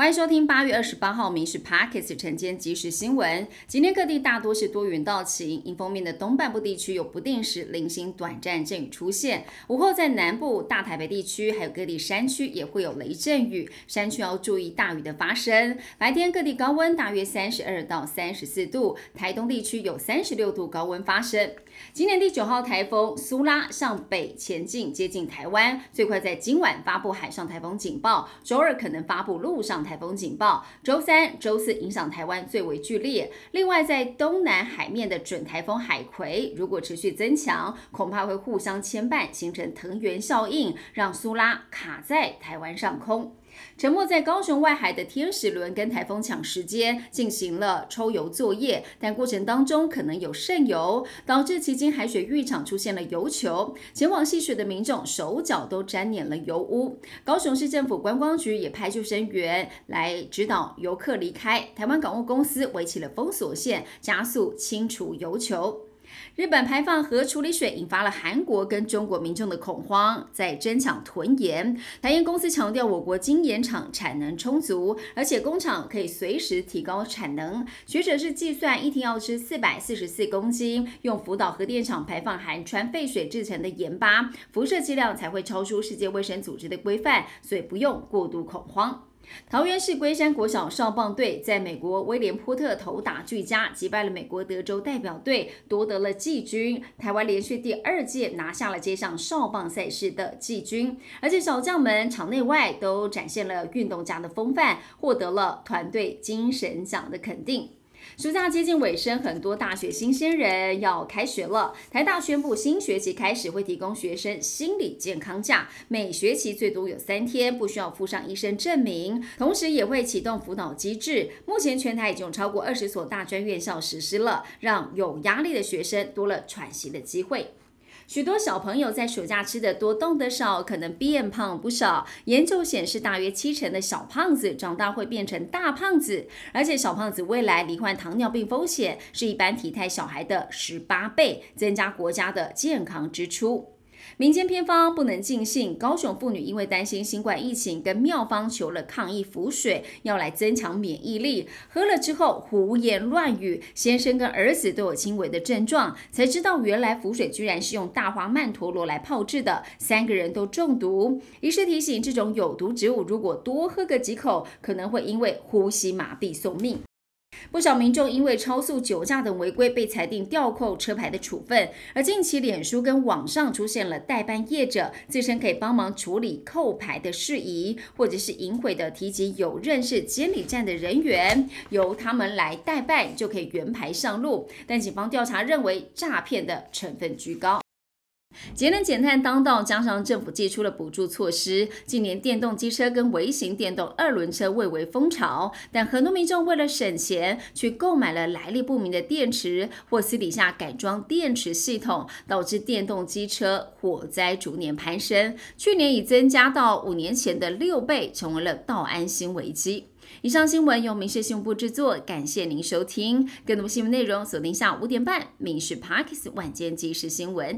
欢迎收听八月二十八号《民事 Parkes》晨间即时新闻。今天各地大多是多云到晴，迎风面的东半部地区有不定时零星短暂阵雨出现。午后在南部、大台北地区还有各地山区也会有雷阵雨，山区要注意大雨的发生。白天各地高温大约三十二到三十四度，台东地区有三十六度高温发生。今年第九号台风苏拉向北前进，接近台湾，最快在今晚发布海上台风警报，周二可能发布陆上台台风警报，周三、周四影响台湾最为剧烈。另外，在东南海面的准台风海葵，如果持续增强，恐怕会互相牵绊，形成藤原效应，让苏拉卡在台湾上空。沉没在高雄外海的天使轮跟台风抢时间进行了抽油作业，但过程当中可能有渗油，导致旗津海水浴场出现了油球，前往戏水的民众手脚都沾染了油污。高雄市政府观光局也派救生员来指导游客离开，台湾港务公司围起了封锁线，加速清除油球。日本排放核处理水引发了韩国跟中国民众的恐慌，在争抢囤盐。台盐公司强调，我国精盐厂产能充足，而且工厂可以随时提高产能。学者是计算一天要吃四百四十四公斤用福岛核电厂排放含川废水制成的盐巴，辐射剂量才会超出世界卫生组织的规范，所以不用过度恐慌。桃园市龟山国小少棒队在美国威廉波特投打俱佳，击败了美国德州代表队，夺得了季军。台湾连续第二届拿下了街上少棒赛事的季军，而且小将们场内外都展现了运动家的风范，获得了团队精神奖的肯定。暑假接近尾声，很多大学新鲜人要开学了。台大宣布，新学期开始会提供学生心理健康假，每学期最多有三天，不需要附上医生证明。同时也会启动辅导机制。目前全台已经有超过二十所大专院校实施了，让有压力的学生多了喘息的机会。许多小朋友在暑假吃的多，动的少，可能变胖不少。研究显示，大约七成的小胖子长大会变成大胖子，而且小胖子未来罹患糖尿病风险是一般体态小孩的十八倍，增加国家的健康支出。民间偏方不能尽信，高雄妇女因为担心新冠疫情，跟妙方求了抗疫符水，要来增强免疫力。喝了之后胡言乱语，先生跟儿子都有轻微的症状，才知道原来符水居然是用大花曼陀罗来泡制的，三个人都中毒。医师提醒，这种有毒植物如果多喝个几口，可能会因为呼吸麻痹送命。不少民众因为超速、酒驾等违规，被裁定吊扣车牌的处分。而近期，脸书跟网上出现了代办业者，自称可以帮忙处理扣牌的事宜，或者是隐晦的提及有认识监理站的人员，由他们来代办，就可以原牌上路。但警方调查认为，诈骗的成分居高。节能减碳当道，加上政府寄出了补助措施，近年电动机车跟微型电动二轮车蔚为风潮。但很多民众为了省钱，去购买了来历不明的电池，或私底下改装电池系统，导致电动机车火灾逐年攀升。去年已增加到五年前的六倍，成为了道安新危机。以上新闻由民事新闻部制作，感谢您收听。更多新闻内容锁定下午五点半《民事 Parkes 晚间即时新闻》。